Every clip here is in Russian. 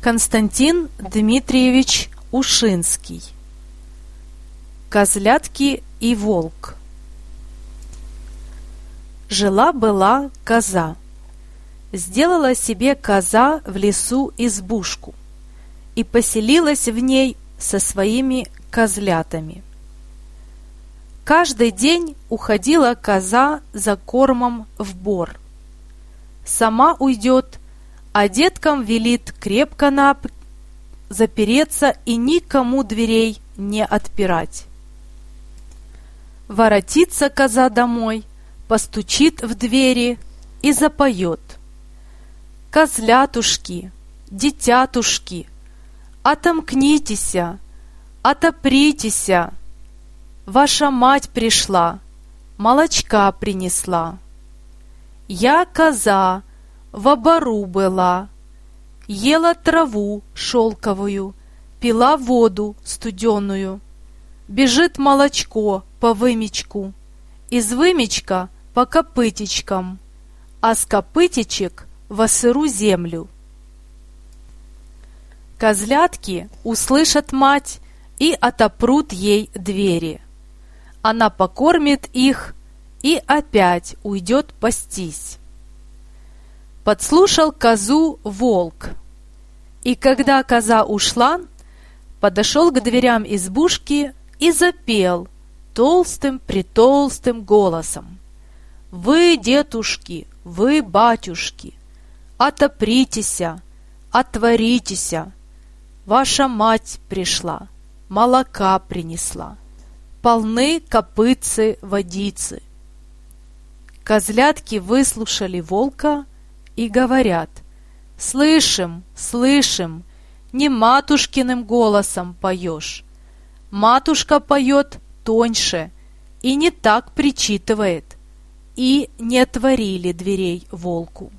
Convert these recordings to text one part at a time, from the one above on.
Константин Дмитриевич Ушинский Козлятки и волк Жила-была коза. Сделала себе коза в лесу избушку и поселилась в ней со своими козлятами. Каждый день уходила коза за кормом в бор. Сама уйдет а деткам велит крепко нап запереться и никому дверей не отпирать. Воротится коза домой, постучит в двери и запоет. Козлятушки, детятушки, отомкнитеся, отопритеся. Ваша мать пришла, молочка принесла. Я коза, в обору была, ела траву шелковую, пила воду студеную. Бежит молочко по вымечку, из вымечка по копытичкам, а с копытичек во сыру землю. Козлятки услышат мать и отопрут ей двери. Она покормит их и опять уйдет пастись подслушал козу волк. И когда коза ушла, подошел к дверям избушки и запел толстым-притолстым голосом. «Вы, детушки, вы, батюшки, отопритеся, отворитеся, ваша мать пришла, молока принесла, полны копытцы водицы». Козлятки выслушали волка, и говорят «Слышим, слышим, не матушкиным голосом поешь. Матушка поет тоньше и не так причитывает». И не отворили дверей волку.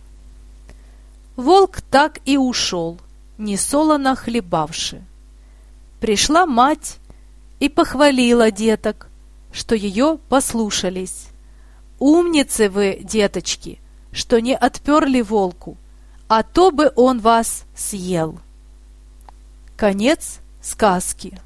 Волк так и ушел, не солоно хлебавши. Пришла мать и похвалила деток, что ее послушались. «Умницы вы, деточки!» Что не отперли волку, а то бы он вас съел. Конец сказки.